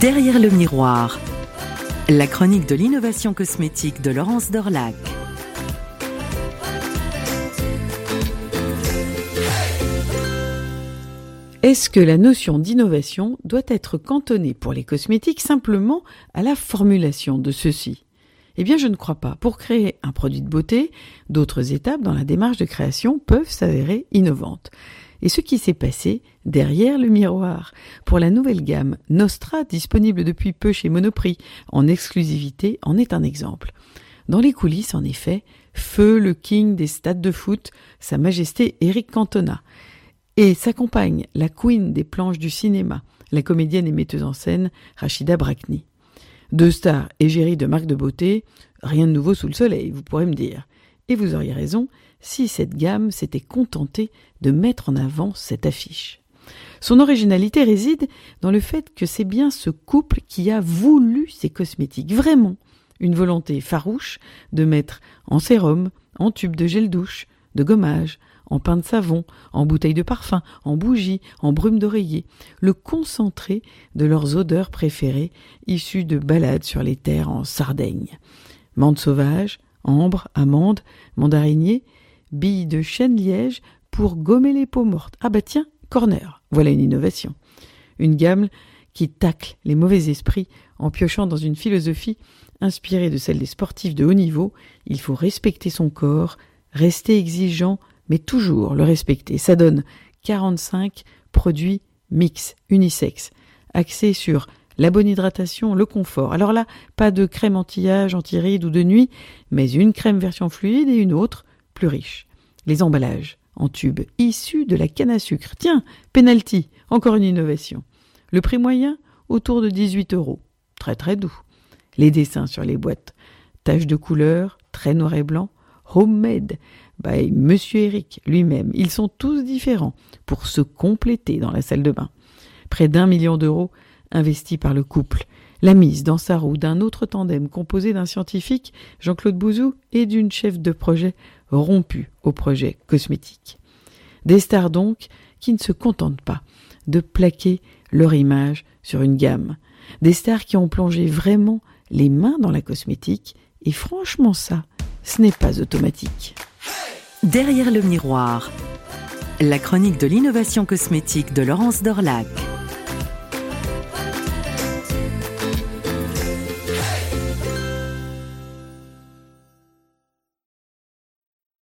Derrière le miroir, la chronique de l'innovation cosmétique de Laurence Dorlac. Est-ce que la notion d'innovation doit être cantonnée pour les cosmétiques simplement à la formulation de ceux-ci? Eh bien, je ne crois pas. Pour créer un produit de beauté, d'autres étapes dans la démarche de création peuvent s'avérer innovantes. Et ce qui s'est passé derrière le miroir pour la nouvelle gamme Nostra disponible depuis peu chez Monoprix en exclusivité en est un exemple. Dans les coulisses, en effet, feu le king des stades de foot, Sa Majesté Eric Cantona et sa compagne, la queen des planches du cinéma, la comédienne et metteuse en scène Rachida Brakni. Deux stars égéries de marques de beauté, rien de nouveau sous le soleil, vous pourrez me dire. Et vous auriez raison si cette gamme s'était contentée de mettre en avant cette affiche. Son originalité réside dans le fait que c'est bien ce couple qui a voulu ces cosmétiques, vraiment une volonté farouche de mettre en sérum, en tube de gel douche, de gommage, en pain de savon, en bouteille de parfum, en bougie, en brume d'oreiller, le concentré de leurs odeurs préférées issues de balades sur les terres en Sardaigne. Menthe sauvage, ambre, amande, mandarinier, billes de chêne liège pour gommer les peaux mortes. Ah bah tiens, corner, voilà une innovation. Une gamme qui tacle les mauvais esprits en piochant dans une philosophie inspirée de celle des sportifs de haut niveau. Il faut respecter son corps, rester exigeant, mais toujours le respecter. Ça donne 45 produits mix, unisex, axés sur la bonne hydratation, le confort. Alors là, pas de crème anti-âge, anti-rides ou de nuit, mais une crème version fluide et une autre plus riche. Les emballages en tube issus de la canne à sucre. Tiens, penalty, encore une innovation. Le prix moyen autour de 18 euros. Très très doux. Les dessins sur les boîtes. Taches de couleur, très noir et blanc. Homemade by Monsieur Eric lui-même. Ils sont tous différents pour se compléter dans la salle de bain. Près d'un million d'euros investis par le couple. La mise dans sa roue d'un autre tandem composé d'un scientifique, Jean-Claude Bouzou, et d'une chef de projet rompue au projet cosmétique. Des stars donc qui ne se contentent pas de plaquer leur image sur une gamme. Des stars qui ont plongé vraiment les mains dans la cosmétique, et franchement ça, ce n'est pas automatique. Derrière le miroir, la chronique de l'innovation cosmétique de Laurence Dorlac.